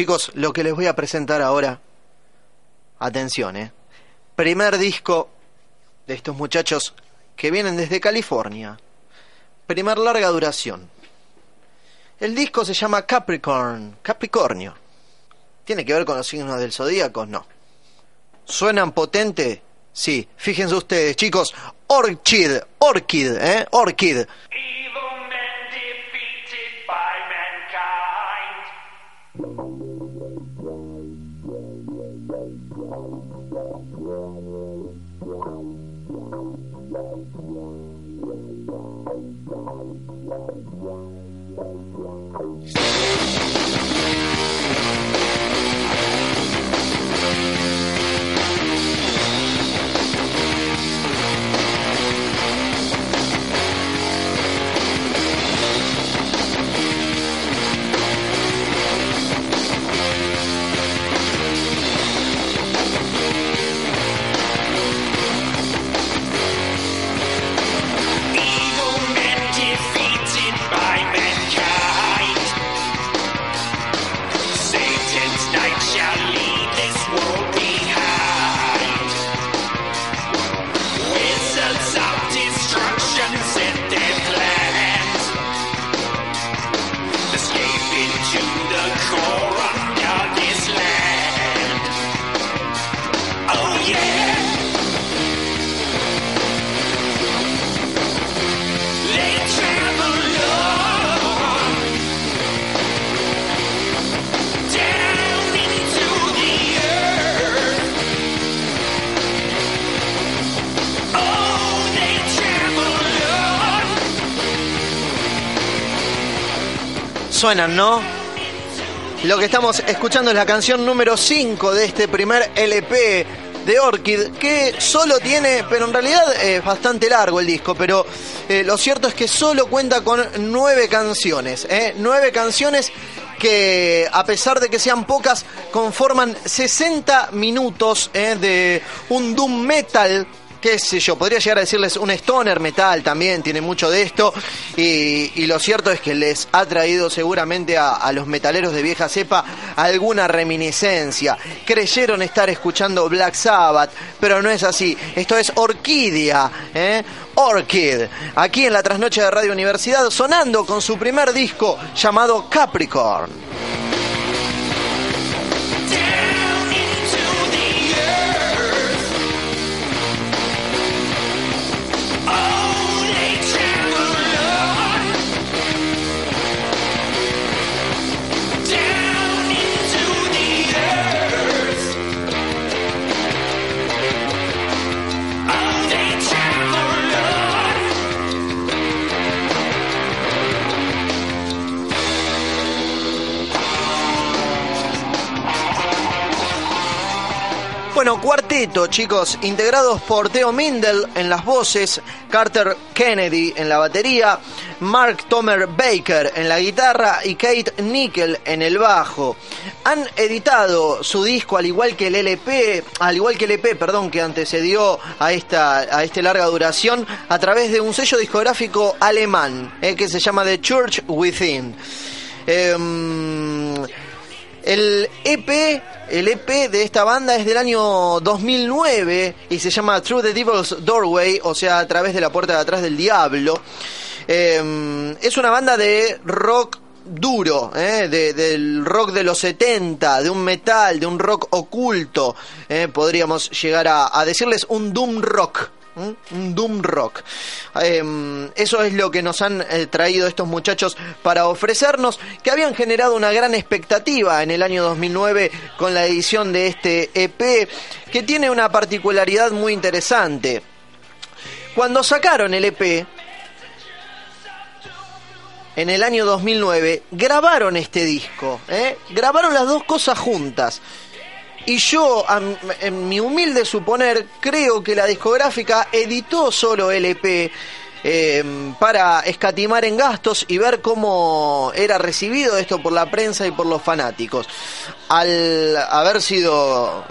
Chicos, lo que les voy a presentar ahora, atención, ¿eh? Primer disco de estos muchachos que vienen desde California. Primer larga duración. El disco se llama Capricorn, Capricornio. ¿Tiene que ver con los signos del zodíaco? No. ¿Suenan potente? Sí, fíjense ustedes, chicos. Orchid, Orchid, ¿eh? Orchid. Thank you. Suenan, ¿no? Lo que estamos escuchando es la canción número 5 de este primer LP de Orchid, que solo tiene, pero en realidad es bastante largo el disco, pero eh, lo cierto es que solo cuenta con nueve canciones, ¿eh? nueve canciones que a pesar de que sean pocas, conforman 60 minutos ¿eh? de un doom metal qué sé yo, podría llegar a decirles un stoner metal también, tiene mucho de esto, y, lo cierto es que les ha traído seguramente a, a los metaleros de vieja cepa alguna reminiscencia. Creyeron estar escuchando Black Sabbath, pero no es así. Esto es Orquídea, ¿eh? Orchid, aquí en la trasnoche de Radio Universidad, sonando con su primer disco llamado Capricorn. Bueno, cuarteto, chicos, integrados por Theo Mindel en las voces, Carter Kennedy en la batería, Mark Tomer Baker en la guitarra y Kate Nickel en el bajo. Han editado su disco al igual que el LP, al igual que el EP, perdón, que antecedió a esta a este larga duración a través de un sello discográfico alemán eh, que se llama The Church Within. Em, el EP, el EP de esta banda es del año 2009 y se llama Through the Devil's Doorway, o sea, a través de la puerta de atrás del diablo. Eh, es una banda de rock duro, ¿eh? de- del rock de los 70, de un metal, de un rock oculto, ¿eh? podríamos llegar a decirles un doom rock. Un doom rock. Eh, eso es lo que nos han eh, traído estos muchachos para ofrecernos, que habían generado una gran expectativa en el año 2009 con la edición de este EP, que tiene una particularidad muy interesante. Cuando sacaron el EP, en el año 2009, grabaron este disco, ¿eh? grabaron las dos cosas juntas. Y yo, en mi humilde suponer, creo que la discográfica editó solo LP eh, para escatimar en gastos y ver cómo era recibido esto por la prensa y por los fanáticos. Al haber sido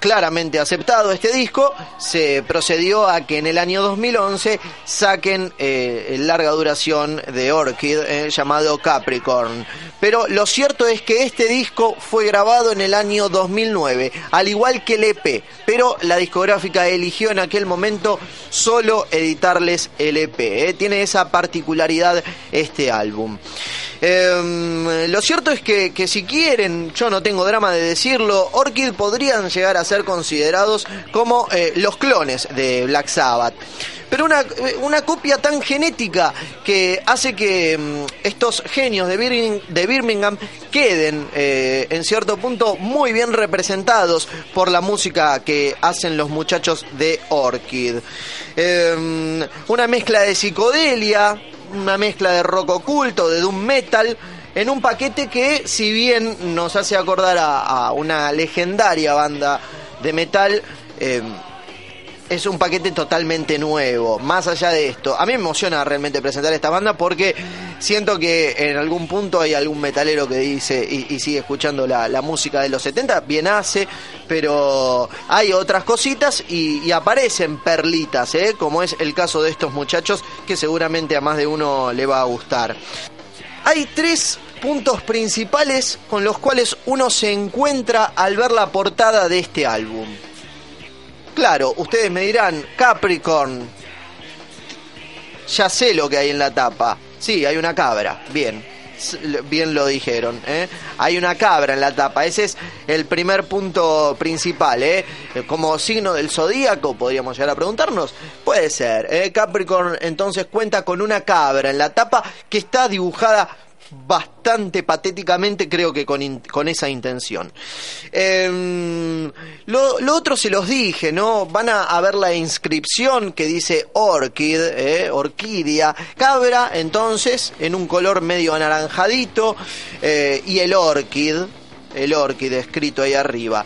claramente aceptado este disco, se procedió a que en el año 2011 saquen eh, larga duración de Orchid eh, llamado Capricorn. Pero lo cierto es que este disco fue grabado en el año 2009, al igual que el EP, pero la discográfica eligió en aquel momento solo editarles el EP. eh. Tiene esa particularidad este álbum. Eh, lo cierto es que, que si quieren, yo no tengo drama de decirlo, Orchid podrían llegar a ser considerados como eh, los clones de Black Sabbath. Pero una, una copia tan genética que hace que mm, estos genios de Birmingham, de Birmingham queden eh, en cierto punto muy bien representados por la música que hacen los muchachos de Orchid. Eh, una mezcla de psicodelia, una mezcla de rock oculto, de doom metal, en un paquete que, si bien nos hace acordar a, a una legendaria banda de metal, eh, es un paquete totalmente nuevo. Más allá de esto, a mí me emociona realmente presentar esta banda porque siento que en algún punto hay algún metalero que dice y, sigue escuchando la, la música de los 70, bien hace, pero hay otras cositas y, y aparecen perlitas, ¿eh? como es el caso de estos muchachos que seguramente a más de uno le va a gustar. Hay tres puntos principales con los cuales uno se encuentra al ver la portada de este álbum. Claro, ustedes me dirán, Capricorn, ya sé lo que hay en la tapa. Sí, hay una cabra, bien, bien lo dijeron. ¿eh? Hay una cabra en la tapa, ese es el primer punto principal. ¿eh? Como signo del zodíaco, podríamos llegar a preguntarnos. Puede ser, ¿eh? Capricorn entonces cuenta con una cabra en la tapa que está dibujada bastante patéticamente, creo que con, con esa intención. Em, lo, otro se los dije, ¿no? Van a, a ver la inscripción que dice Orchid, ¿eh? Orquídea, cabra, entonces, en un color medio anaranjadito, eh, y el Orchid, el Orchid escrito ahí arriba.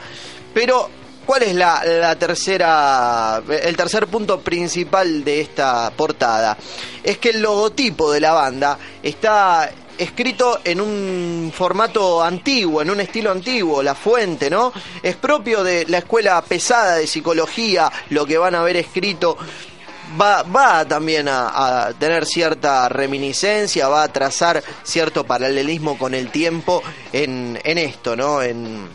Pero ¿Cuál es la, la tercera, el tercer punto principal de esta portada? Es que el logotipo de la banda está escrito en un formato antiguo, en un estilo antiguo, la fuente, ¿no? Es propio de la escuela pesada de psicología, lo que van a ver escrito va, va también a, tener cierta reminiscencia, va a trazar cierto paralelismo con el tiempo en, esto, ¿no? En,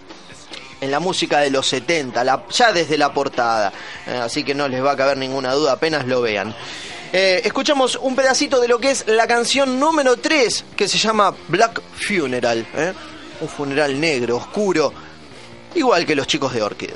la música de los 70, la- ya desde la portada. Eh, así que no les va a caber ninguna duda, apenas lo vean. Eh, escuchamos un pedacito de lo que es la canción número 3, que se llama Black Funeral. ¿eh? Un funeral negro, oscuro, igual que los chicos de Orchid.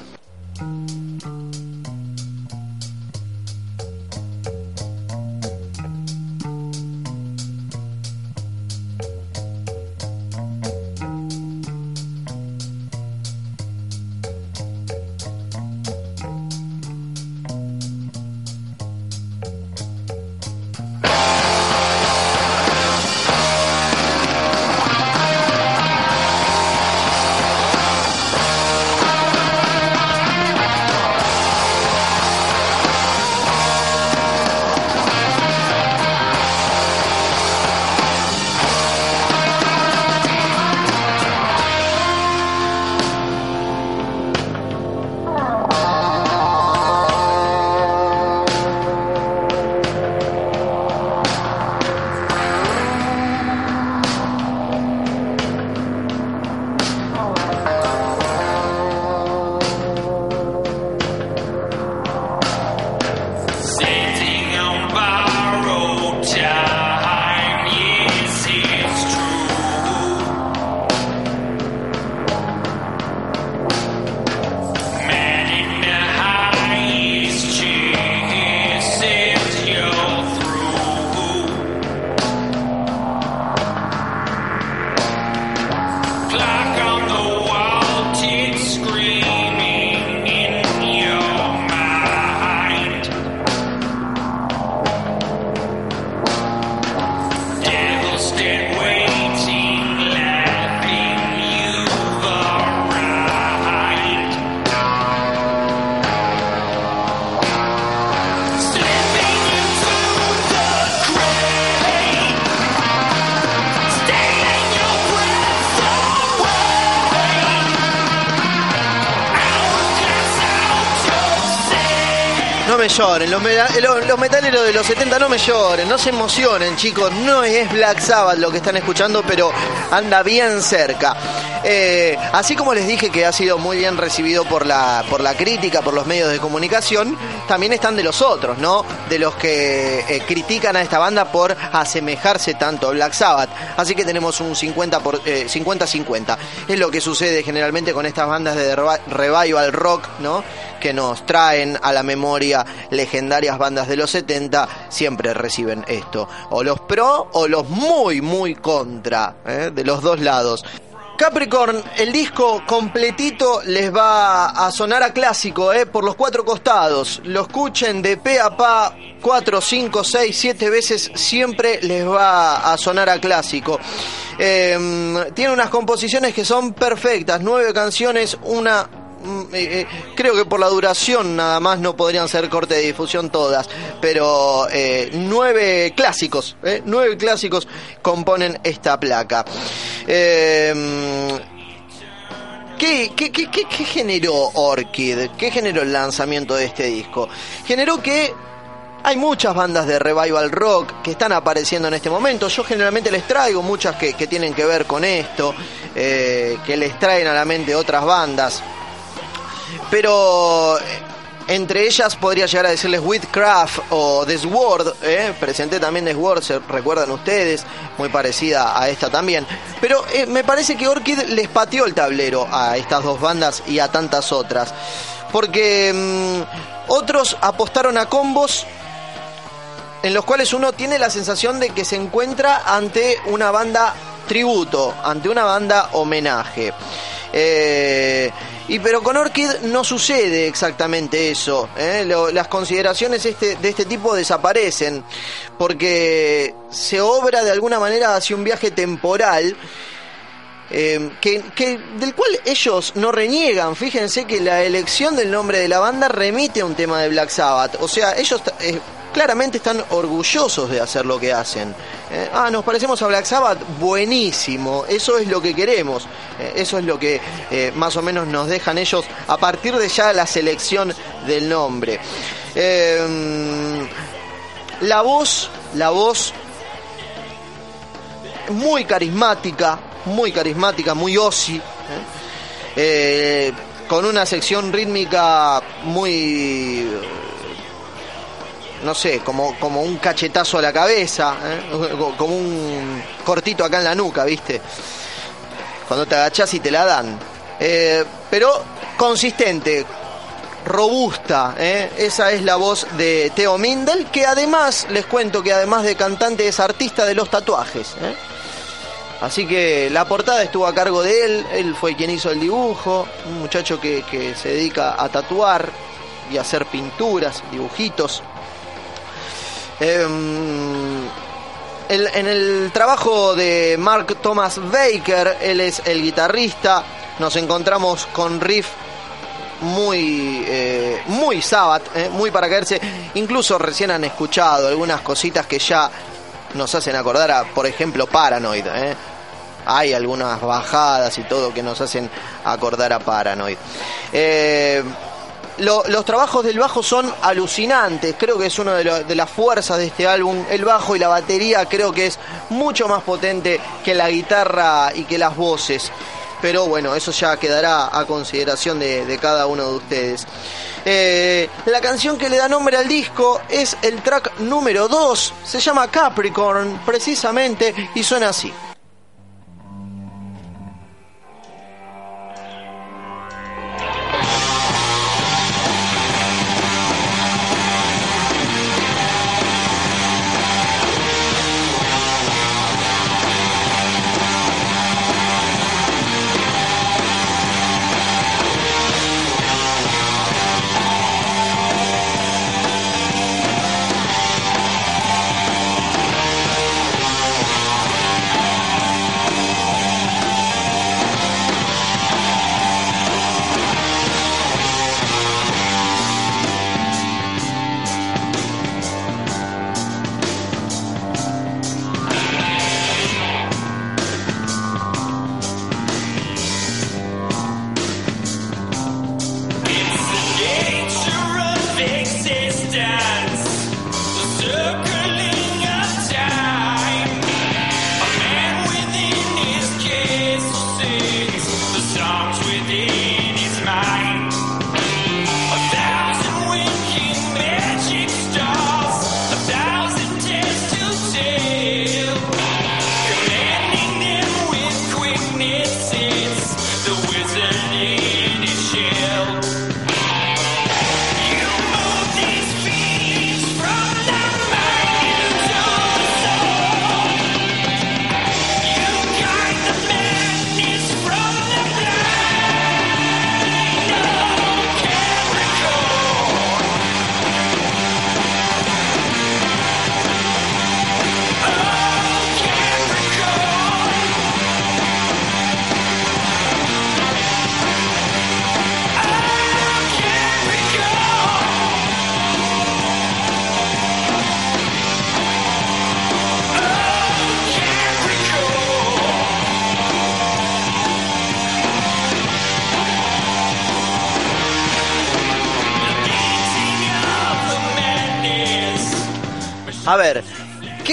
Lloren, los, mela- los- los metaleros de los 70 no me lloren, no se emocionen chicos, no es Black Sabbath lo que están escuchando, pero anda bien cerca. Eh, así como les dije que ha sido muy bien recibido por la, por la crítica, por los medios de comunicación, también están de los otros, ¿no? De los que eh, critican a esta banda por asemejarse tanto a Black Sabbath. Así que tenemos un 50 por, eh, 50-50. Es lo que sucede generalmente con estas bandas de revival rock, ¿no? Que nos traen a la memoria legendarias bandas de los 70, siempre reciben esto. O los pro o los muy, muy contra, ¿eh? de los dos lados. Capricorn, el disco completito les va a sonar a clásico, ¿eh? por los cuatro costados. Lo escuchen de pe a pa, cuatro, cinco, seis, siete veces, siempre les va a sonar a clásico. Eh, tiene unas composiciones que son perfectas, nueve canciones, una Mm, eh, eh, creo que por la duración nada más no podrían ser corte de difusión todas, pero nueve clásicos, nueve clásicos componen esta placa. Eh, ¿Qué, generó Orchid? ¿Qué generó el lanzamiento de este disco? Generó que hay muchas bandas de revival rock que están apareciendo en este momento. Yo generalmente les traigo muchas que, tienen que ver con esto, eh, que les traen a la mente otras bandas pero entre ellas podría llegar a decirles Witchcraft o The Sword, ¿eh? presenté también The Sword, se recuerdan ustedes, muy parecida a esta también, pero eh, me parece que Orchid les pateó el tablero a estas dos bandas y a tantas otras, porque mm, otros apostaron a combos en los cuales uno tiene la sensación de que se encuentra ante una banda tributo, ante una banda homenaje. Eh, y pero con Orchid no sucede exactamente eso. ¿eh? Las consideraciones este, de este tipo desaparecen porque se obra de alguna manera hacia un viaje temporal eh, que- del cual ellos no reniegan. Fíjense que la elección del nombre de la banda remite a un tema de Black Sabbath. O sea, ellos eh, claramente están orgullosos de hacer lo que hacen. Eh, ah, nos parecemos a Black Sabbath, buenísimo. Eso es lo que queremos. Eh, eso es lo que eh, más o menos nos dejan ellos a partir de ya la selección del nombre. La voz, la voz muy carismática, muy carismática, muy Ozzy, con una sección rítmica muy, no sé, como, como un cachetazo a la cabeza, ¿eh? como un cortito acá en la nuca, ¿viste? Cuando te agachás y te la dan. Eh, pero consistente, robusta, ¿eh? esa es la voz de Theo Mindel, que además, les cuento que además de cantante es artista de los tatuajes. Así que la portada estuvo a cargo de él, él fue quien hizo el dibujo, un muchacho que, que se dedica a tatuar y a hacer pinturas, dibujitos. Em, en el trabajo de Mark Thomas Baker, él es el guitarrista, nos encontramos con riff muy eh, muy Sabbath, eh, muy para caerse. Incluso recién han escuchado algunas cositas que ya nos hacen acordar a, por ejemplo, Paranoid. eh. Hay algunas bajadas y todo que nos hacen acordar a Paranoid. Lo- los trabajos del bajo son alucinantes, creo que es una de, de las fuerzas de este álbum. El bajo y la batería creo que es mucho más potente que la guitarra y que las voces. Pero bueno, eso ya quedará a consideración de, de cada uno de ustedes. Eh, la canción que le da nombre al disco es el track número 2, se llama Capricorn precisamente y suena así.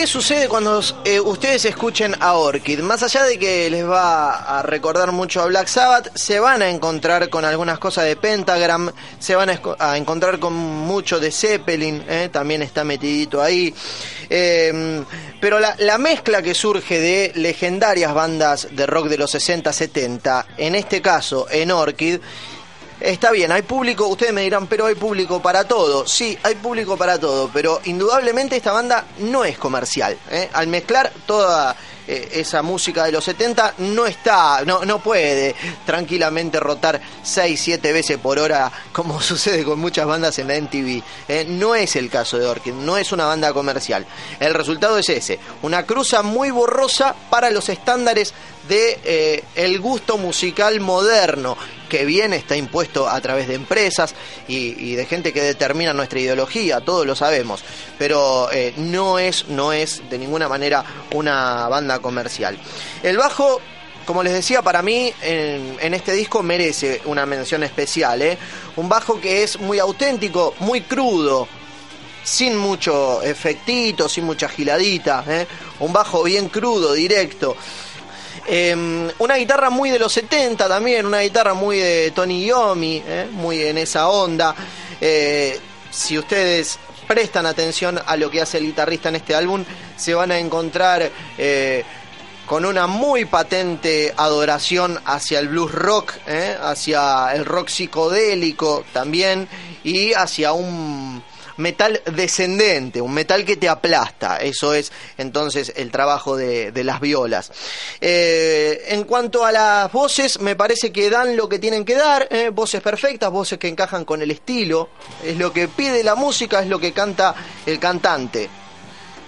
¿Qué sucede cuando eh, ustedes escuchen a Orchid? Más allá de que les va a recordar mucho a Black Sabbath, se van a encontrar con algunas cosas de Pentagram, se van a, encontrar con mucho de Zeppelin, eh, también está metidito ahí. Eh, pero la, la mezcla que surge de legendarias bandas de rock de los 60-70, en este caso en Orchid, Está bien, hay público, ustedes me dirán, pero hay público para todo. Sí, hay público para todo, pero indudablemente esta banda no es comercial. ¿eh? Al mezclar toda eh, esa música de los 70, no está, no, no puede tranquilamente rotar 6, 7 veces por hora, como sucede con muchas bandas en la MTV. ¿eh? No es el caso de Orchid, no es una banda comercial. El resultado es ese, una cruza muy borrosa para los estándares de eh, el gusto musical moderno que bien está impuesto a través de empresas y, de gente que determina nuestra ideología, todos lo sabemos, pero eh, no es no es de ninguna manera una banda comercial. El bajo como les decía, para mí en, este disco merece una mención especial. ¿eh? Un bajo que es muy auténtico, muy crudo, sin mucho efectito, sin mucha giladita. ¿eh? Un bajo bien crudo, directo. Eh, una guitarra muy de los 70 también, una guitarra muy de Tony Iommi, eh, muy en esa onda. Eh, si ustedes prestan atención a lo que hace el guitarrista en este álbum, se van a encontrar eh, con una muy patente adoración hacia el blues rock, eh, hacia el rock psicodélico también y hacia un metal descendente, un metal que te aplasta. Eso es entonces el trabajo de, de las violas. Eh, en cuanto a las voces, me parece que dan lo que tienen que dar, eh, voces perfectas, voces que encajan con el estilo, es lo que pide la música, es lo que canta el cantante.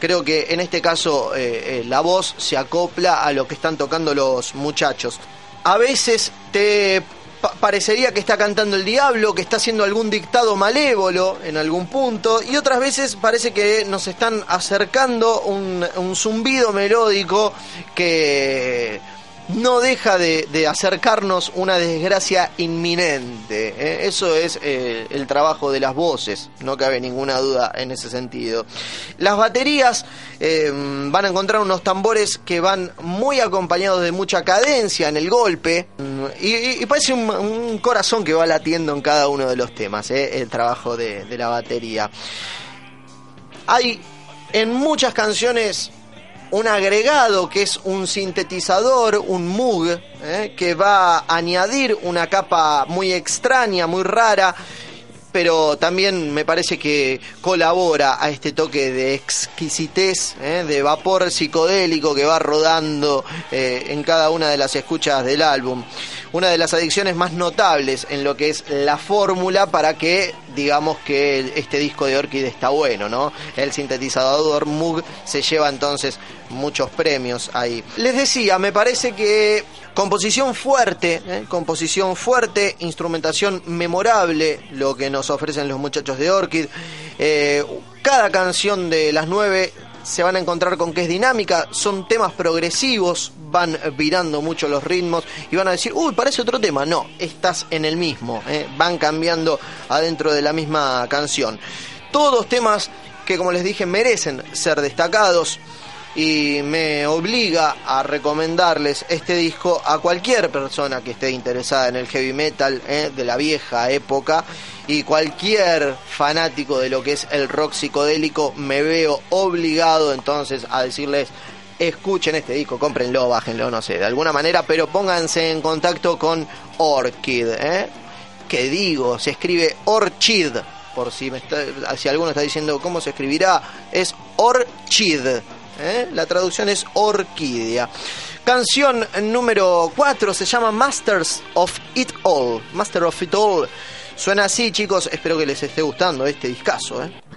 Creo que en este caso eh, la voz se acopla a lo que están tocando los muchachos. A veces te pa- parecería que está cantando el diablo, que está haciendo algún dictado malévolo en algún punto, y otras veces parece que nos están acercando un zumbido melódico que no deja de, de acercarnos una desgracia inminente. ¿eh? Eso es eh, el trabajo de las voces, no cabe ninguna duda en ese sentido. Las baterías eh, van a encontrar unos tambores que van muy acompañados de mucha cadencia en el golpe mm, y, parece un, un corazón que va latiendo en cada uno de los temas, el trabajo de, de la batería. Hay en muchas canciones un agregado que es un sintetizador, un Moog, ¿eh? que va a añadir una capa muy extraña, muy rara, pero también me parece que colabora a este toque de exquisitez, ¿eh? de vapor psicodélico que va rodando eh, en cada una de las escuchas del álbum. Una de las adicciones más notables en lo que es la fórmula para que digamos que este disco de Orchid está bueno, ¿no? El sintetizador Moog se lleva entonces muchos premios ahí. Les decía, me parece que composición fuerte, ¿eh? composición fuerte, instrumentación memorable, lo que nos ofrecen los muchachos de Orchid. Eh, cada canción de las nueve se van a encontrar con que es dinámica, son temas progresivos, van virando mucho los ritmos y van a decir, uy, parece otro tema. No, estás en el mismo, ¿eh? van cambiando adentro de la misma canción. Todos temas que, como les dije, merecen ser destacados. Y me obliga a recomendarles este disco a cualquier persona que esté interesada en el heavy metal ¿eh? de la vieja época y cualquier fanático de lo que es el rock psicodélico me veo obligado entonces a decirles escuchen este disco, cómprenlo, bájenlo, no sé, de alguna manera, pero pónganse en contacto con Orchid, ¿eh? Que digo, se escribe Orchid, por si, me está, si alguno está diciendo cómo se escribirá, es Orchid, ¿eh? La traducción es orquídea. Canción número 4 se llama Masters of It All, Master of It All. Suena así, chicos, espero que les esté gustando este discazo, ¿eh?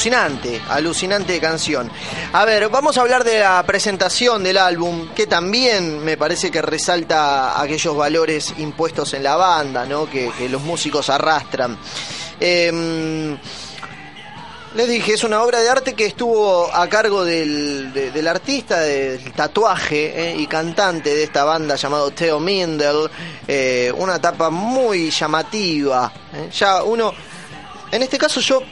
Alucinante, alucinante canción. A ver, vamos a hablar de la presentación del álbum, que también me parece que resalta aquellos valores impuestos en la banda, ¿no? Que, los músicos arrastran. Em, les dije, es una obra de arte que estuvo a cargo del, de- del artista del tatuaje eh, y cantante de esta banda llamado Theo Mindel. eh, una etapa muy llamativa. eh. Ya uno, en este caso yo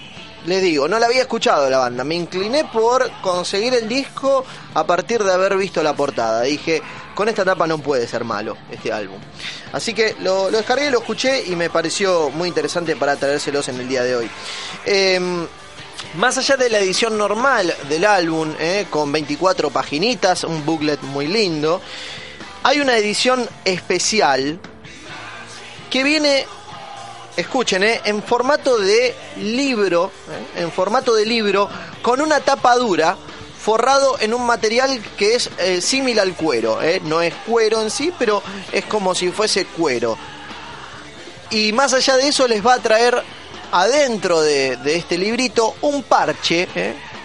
les digo, no la había escuchado la banda. Me incliné por conseguir el disco a partir de haber visto la portada. Dije, con esta etapa no puede ser malo este álbum. Así que lo, lo descargué, lo escuché y me pareció muy interesante para traérselos en el día de hoy. Em, más allá de la edición normal del álbum, eh, con 24 paginitas, un booklet muy lindo, hay una edición especial que viene, escuchen, eh, en formato de libro, eh, en formato de libro, con una tapa dura, forrado en un material que es eh, similar al cuero. eh, No es cuero en sí, pero es como si fuese cuero. Y más allá de eso les va a traer adentro de, de este librito un parche.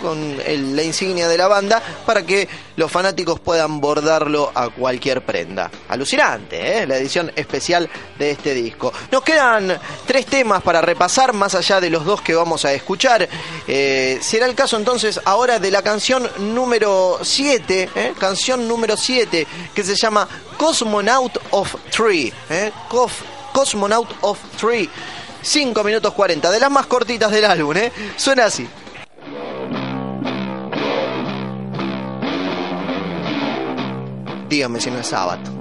Con la insignia de la banda para que los fanáticos puedan bordarlo a cualquier prenda. Alucinante, ¿eh? la edición especial de este disco. Nos quedan tres temas para repasar, más allá de los dos que vamos a escuchar. Eh, será el caso entonces ahora de la canción número 7, ¿eh? canción número 7, que se llama Cosmonaut of Tree. ¿eh? Cof- Cosmonaut of Tree. 5 minutos 40, de las más cortitas del álbum, ¿eh? Suena así. Dígame si no es sábado.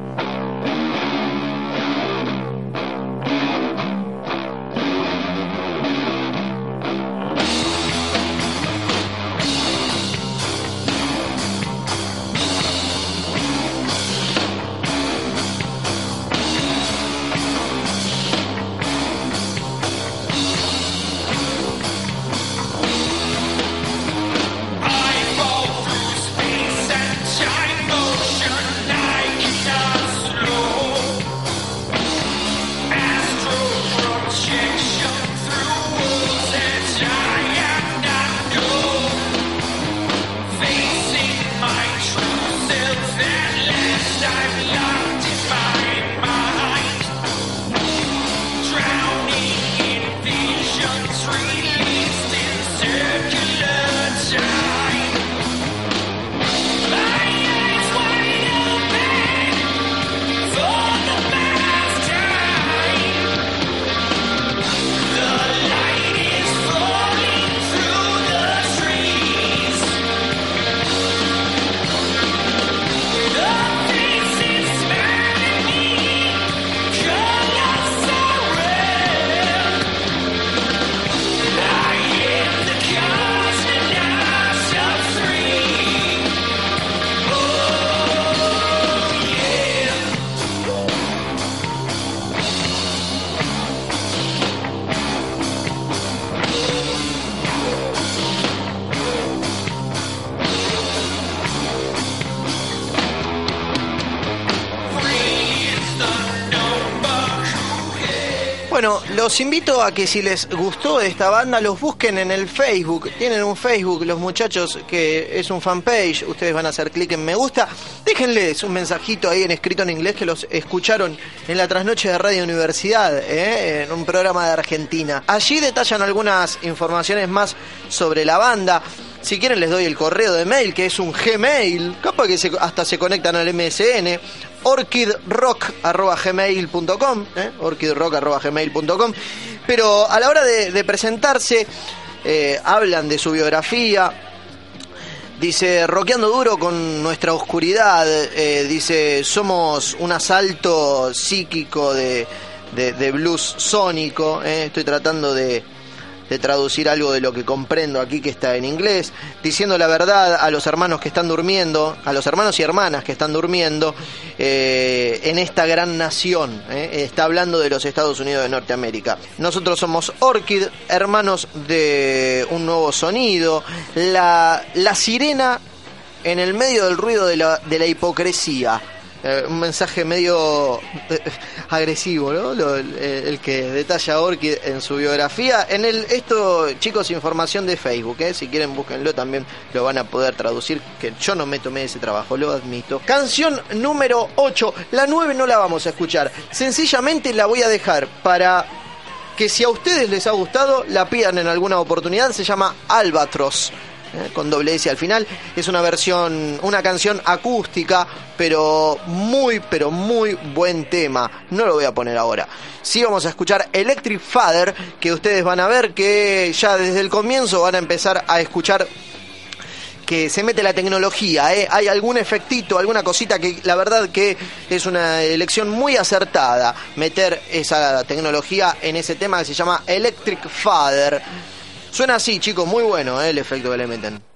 Los invito a que si les gustó esta banda, los busquen en el Facebook. Tienen un Facebook, los muchachos, que es un fanpage. Ustedes van a hacer clic en me gusta. Déjenles un mensajito ahí en escrito en inglés que los escucharon en la trasnoche de Radio Universidad, ¿eh? en un programa de Argentina. Allí detallan algunas informaciones más sobre la banda. Si quieren les doy el correo de mail, que es un Gmail. Capaz que hasta se conectan al MSN. orchidrock.gmail.com ¿eh? orchidrock.gmail.com Pero a la hora de, presentarse, eh, hablan de su biografía, Dice, roqueando duro con nuestra oscuridad, eh, dice, somos un asalto psíquico de blues sónico, eh, estoy tratando de, de traducir algo de lo que comprendo aquí que está en inglés, diciendo la verdad a los hermanos que están durmiendo, a los hermanos y hermanas que están durmiendo eh, en esta gran nación, eh, está hablando de los Estados Unidos de Norteamérica. Nosotros somos Orchid, hermanos de un nuevo sonido, la, la sirena en el medio del ruido de la, de la hipocresía. Eh, un mensaje medio eh, agresivo, ¿no? Lo- el, que detalla Orchid en su biografía. En el esto, chicos, información de Facebook, ¿eh? si quieren búsquenlo también lo van a poder traducir, que yo no me tomé ese trabajo, lo admito. Canción número 8, la 9 no la vamos a escuchar, sencillamente la voy a dejar para que si a ustedes les ha gustado, la pidan en alguna oportunidad, se llama Albatros. Con doble S al final. Es una versión, una canción acústica, pero muy, pero muy buen tema. No lo voy a poner ahora. Sí vamos a escuchar Electric Father, que ustedes van a ver que ya desde el comienzo van a empezar a escuchar que se mete la tecnología, ¿eh? hay algún efectito, alguna cosita que la verdad que es una elección muy acertada meter esa tecnología en ese tema que se llama Electric Father. Suena así, chicos, muy bueno ¿eh? el efecto que le meten.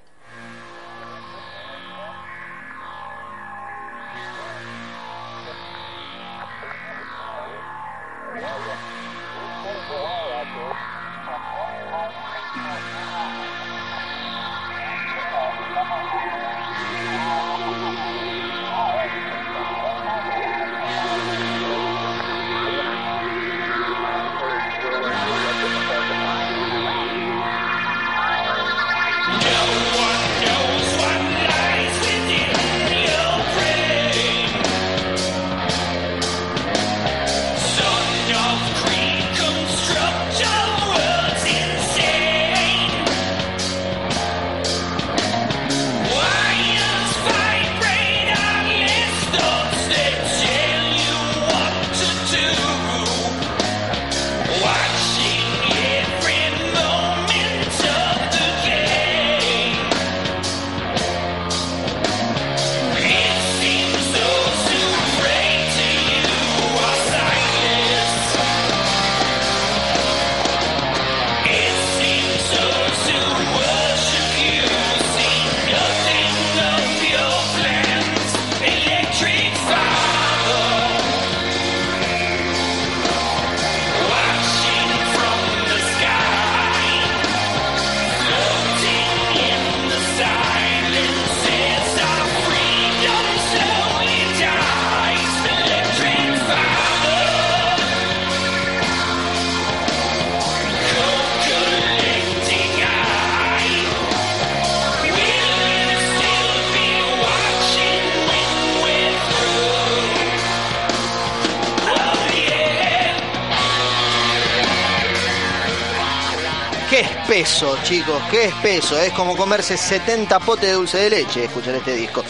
Espeso, chicos, qué espeso. Es como comerse 70 potes de dulce de leche, escuchar este disco.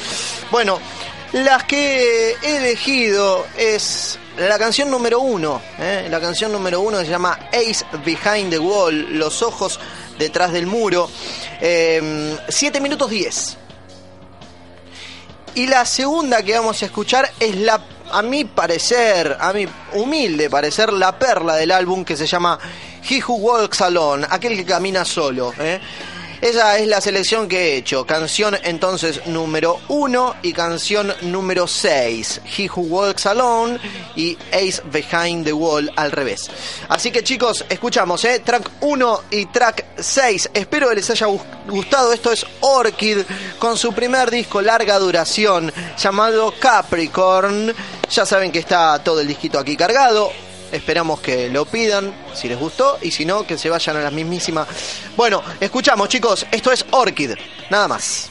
Bueno, las que he elegido es la canción número uno. ¿eh? La canción número uno se llama Ace Behind the Wall, Los Ojos Detrás del Muro. 7 minutos 10. Y la segunda que vamos a escuchar es la, a mi parecer, a mi humilde parecer, la perla del álbum que se llama He Who Walks Alone, aquel que camina solo. ¿eh? Esa es la selección que he hecho. Canción entonces número 1 y canción número 6. He Who Walks Alone y Ace Behind the Wall al revés. Así que chicos, escuchamos, ¿eh? track 1 y track 6. Espero que les haya gus- gustado. Esto es Orchid con su primer disco larga duración llamado Capricorn. Ya saben que está todo el disquito aquí cargado. Esperamos que lo pidan, si les gustó, y si no, que se vayan a las mismísimas. Bueno, escuchamos, chicos, esto es Orchid, nada más.